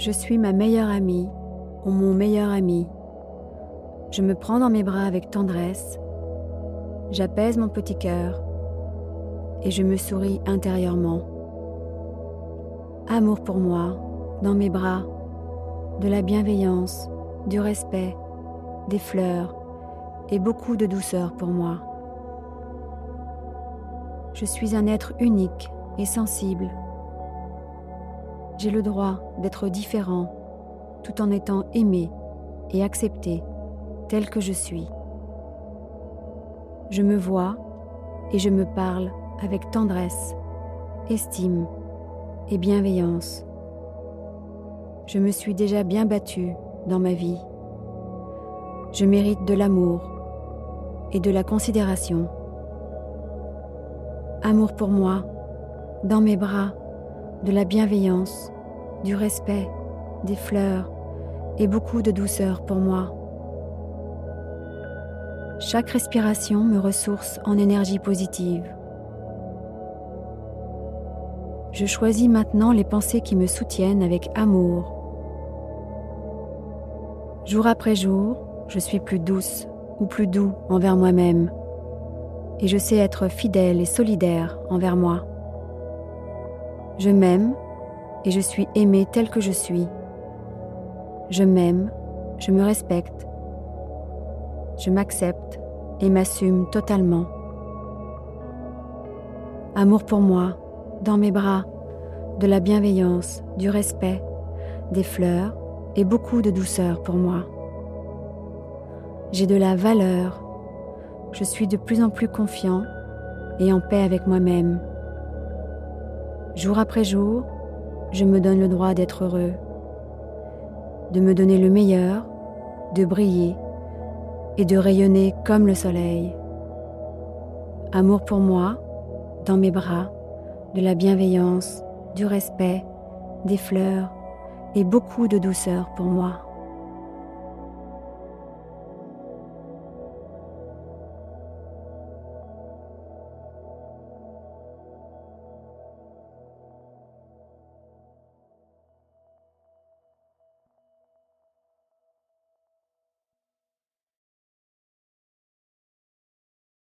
Je suis ma meilleure amie ou mon meilleur ami. Je me prends dans mes bras avec tendresse, j'apaise mon petit cœur et je me souris intérieurement. Amour pour moi, dans mes bras, de la bienveillance, du respect, des fleurs et beaucoup de douceur pour moi. Je suis un être unique et sensible. J'ai le droit d'être différent tout en étant aimé et accepté tel que je suis. Je me vois et je me parle avec tendresse, estime et bienveillance. Je me suis déjà bien battue dans ma vie. Je mérite de l'amour et de la considération. Amour pour moi, dans mes bras, de la bienveillance, du respect, des fleurs et beaucoup de douceur pour moi. Chaque respiration me ressource en énergie positive. Je choisis maintenant les pensées qui me soutiennent avec amour. Jour après jour, je suis plus douce ou plus doux envers moi-même et je sais être fidèle et solidaire envers moi. Je m'aime et je suis aimée telle que je suis. Je m'aime, je me respecte, je m'accepte et m'assume totalement. Amour pour moi, dans mes bras, de la bienveillance, du respect, des fleurs et beaucoup de douceur pour moi. J'ai de la valeur, je suis de plus en plus confiant et en paix avec moi-même. Jour après jour, je me donne le droit d'être heureux, de me donner le meilleur, de briller et de rayonner comme le soleil. Amour pour moi, dans mes bras, de la bienveillance, du respect, des fleurs et beaucoup de douceur pour moi.